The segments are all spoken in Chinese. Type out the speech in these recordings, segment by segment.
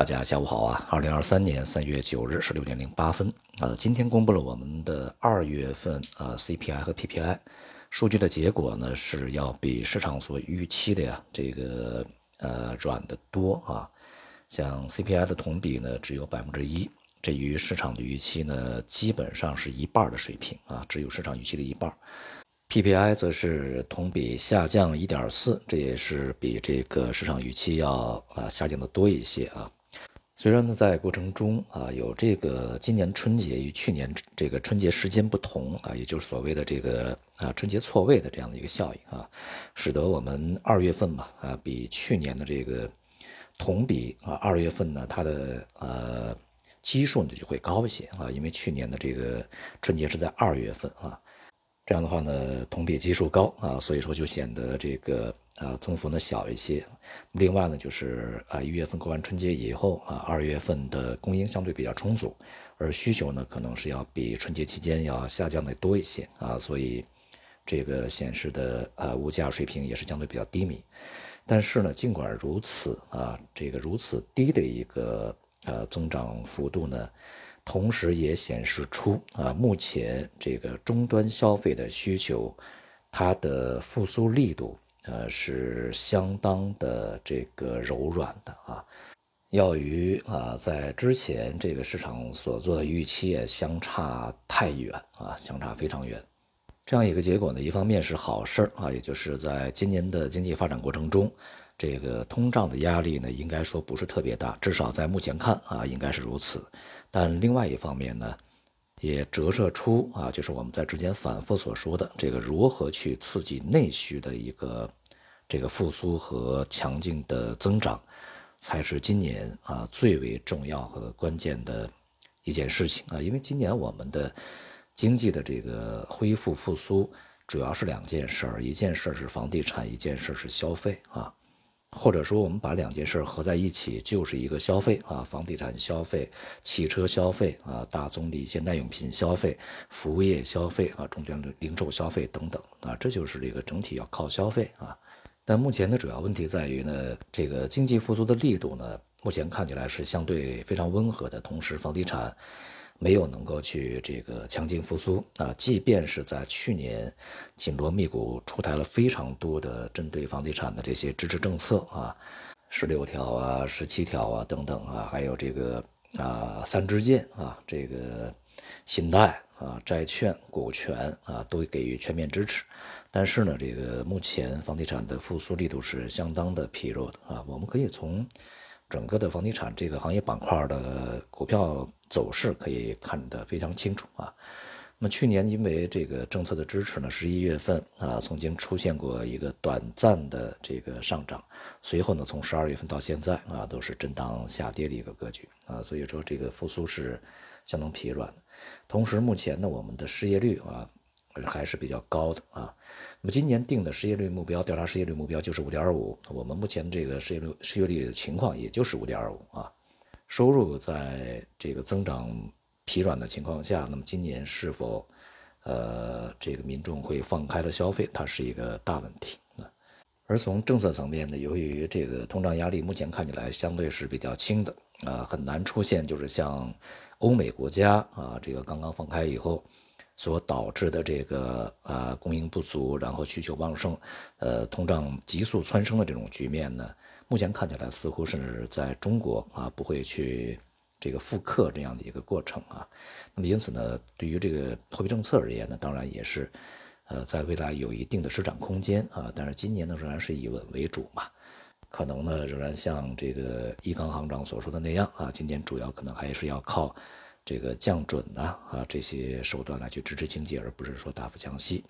大家下午好啊！二零二三年三月九日十六点零八分啊，今天公布了我们的二月份啊 CPI 和 PPI 数据的结果呢，是要比市场所预期的呀这个呃软的多啊。像 CPI 的同比呢只有百分之一，这与市场的预期呢基本上是一半的水平啊，只有市场预期的一半。PPI 则是同比下降一点四，这也是比这个市场预期要啊下降的多一些啊。虽然呢在过程中啊有这个今年春节与去年这个春节时间不同啊，也就是所谓的这个啊春节错位的这样的一个效应啊，使得我们二月份嘛啊比去年的这个同比啊二月份呢它的呃基数呢就会高一些啊，因为去年的这个春节是在二月份啊。这样的话呢，同比基数高啊，所以说就显得这个啊增幅呢小一些。另外呢，就是啊一月份过完春节以后啊，二月份的供应相对比较充足，而需求呢可能是要比春节期间要下降的多一些啊，所以这个显示的啊物价水平也是相对比较低迷。但是呢，尽管如此啊，这个如此低的一个呃增长幅度呢。同时也显示出啊，目前这个终端消费的需求，它的复苏力度呃是相当的这个柔软的啊，要与啊在之前这个市场所做的预期也相差太远啊，相差非常远。这样一个结果呢，一方面是好事儿啊，也就是在今年的经济发展过程中，这个通胀的压力呢，应该说不是特别大，至少在目前看啊，应该是如此。但另外一方面呢，也折射出啊，就是我们在之前反复所说的这个如何去刺激内需的一个这个复苏和强劲的增长，才是今年啊最为重要和关键的一件事情啊，因为今年我们的。经济的这个恢复复苏，主要是两件事儿，一件事儿是房地产，一件事儿是消费啊，或者说我们把两件事合在一起，就是一个消费啊，房地产消费、汽车消费啊、大宗的一些耐用品消费、服务业消费啊、中端的零售消费等等啊，这就是这个整体要靠消费啊。但目前的主要问题在于呢，这个经济复苏的力度呢，目前看起来是相对非常温和的，同时房地产。没有能够去这个强劲复苏啊，即便是在去年紧锣密鼓出台了非常多的针对房地产的这些支持政策啊，十六条啊、十七条啊等等啊，还有这个啊三支箭啊，这个信贷啊、债券、股权啊都给予全面支持，但是呢，这个目前房地产的复苏力度是相当的疲弱的啊，我们可以从。整个的房地产这个行业板块的股票走势可以看得非常清楚啊。那么去年因为这个政策的支持呢，十一月份啊曾经出现过一个短暂的这个上涨，随后呢从十二月份到现在啊都是震荡下跌的一个格局啊，所以说这个复苏是相当疲软的。同时目前呢我们的失业率啊。还是比较高的啊。那么今年定的失业率目标，调查失业率目标就是五点五。我们目前这个失业率失业率的情况也就是五点五啊。收入在这个增长疲软的情况下，那么今年是否呃这个民众会放开了消费，它是一个大问题啊。而从政策层面呢，由于这个通胀压力目前看起来相对是比较轻的啊，很难出现就是像欧美国家啊这个刚刚放开以后。所导致的这个啊供应不足，然后需求旺盛，呃通胀急速蹿升的这种局面呢，目前看起来似乎是在中国啊不会去这个复刻这样的一个过程啊。那么因此呢，对于这个货币政策而言呢，当然也是呃在未来有一定的施展空间啊。但是今年呢仍然是以稳为主嘛，可能呢仍然像这个易纲行长所说的那样啊，今年主要可能还是要靠。这个降准呐啊这些手段来去支持经济，而不是说大幅降息。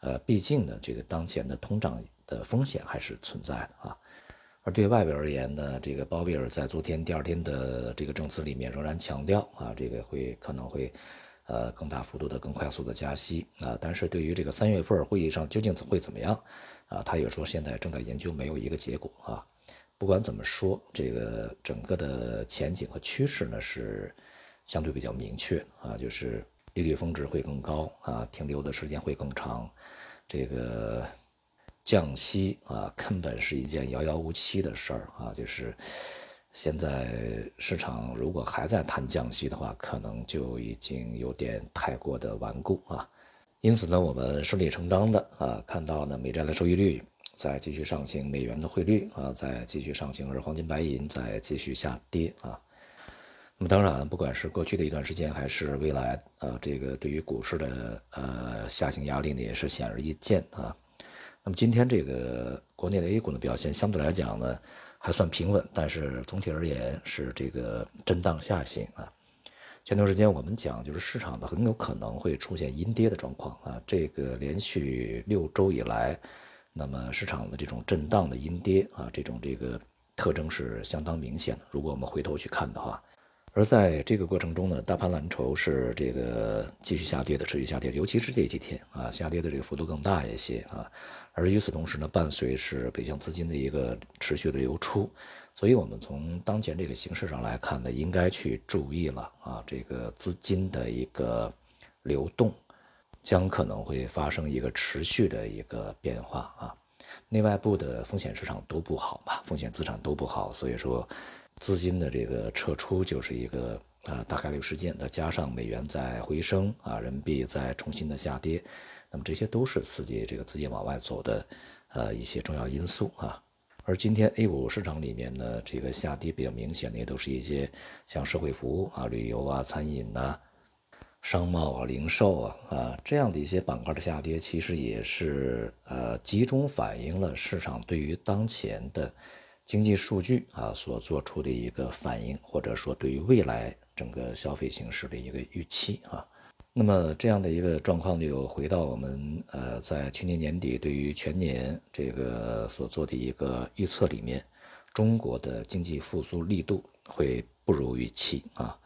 呃，毕竟呢，这个当前的通胀的风险还是存在的啊。而对外围而言呢，这个鲍威尔在昨天第二天的这个证词里面仍然强调啊，这个会可能会呃更大幅度的、更快速的加息啊。但是对于这个三月份会议上究竟会怎么样啊，他也说现在正在研究，没有一个结果啊。不管怎么说，这个整个的前景和趋势呢是。相对比较明确啊，就是利率峰值会更高啊，停留的时间会更长，这个降息啊，根本是一件遥遥无期的事儿啊，就是现在市场如果还在谈降息的话，可能就已经有点太过的顽固啊。因此呢，我们顺理成章的啊，看到呢美债的收益率在继续上行，美元的汇率啊在继续上行，而黄金、白银在继续下跌啊。那么当然，不管是过去的一段时间，还是未来，呃，这个对于股市的呃下行压力呢，也是显而易见啊。那么今天这个国内的 A 股的表现相对来讲呢。还算平稳，但是总体而言是这个震荡下行啊。前段时间我们讲，就是市场的很有可能会出现阴跌的状况啊。这个连续六周以来，那么市场的这种震荡的阴跌啊，这种这个特征是相当明显的。如果我们回头去看的话。而在这个过程中呢，大盘蓝筹是这个继续下跌的，持续下跌，尤其是这几天啊，下跌的这个幅度更大一些啊。而与此同时呢，伴随是北向资金的一个持续的流出，所以我们从当前这个形势上来看呢，应该去注意了啊，这个资金的一个流动将可能会发生一个持续的一个变化啊。内外部的风险市场都不好嘛，风险资产都不好，所以说。资金的这个撤出就是一个啊大概率事件，再加上美元在回升啊，人民币在重新的下跌，那么这些都是刺激这个资金往外走的呃一些重要因素啊。而今天 A 股市场里面呢，这个下跌比较明显的也都是一些像社会服务啊、旅游啊、餐饮呐、商贸啊、零售啊啊这样的一些板块的下跌，其实也是呃集中反映了市场对于当前的。经济数据啊所做出的一个反应，或者说对于未来整个消费形势的一个预期啊，那么这样的一个状况就回到我们呃在去年年底对于全年这个所做的一个预测里面，中国的经济复苏力度会不如预期啊。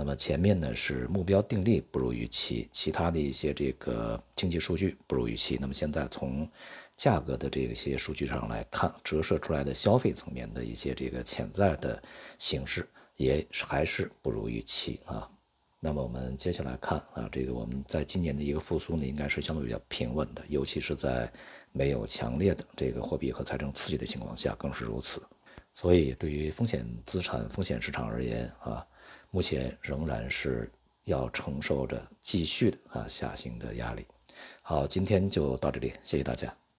那么前面呢是目标定力不如预期，其他的一些这个经济数据不如预期。那么现在从价格的这些数据上来看，折射出来的消费层面的一些这个潜在的形势也还是不如预期啊。那么我们接下来看啊，这个我们在今年的一个复苏呢，应该是相对比较平稳的，尤其是在没有强烈的这个货币和财政刺激的情况下更是如此。所以对于风险资产、风险市场而言啊。目前仍然是要承受着继续的啊下行的压力。好，今天就到这里，谢谢大家。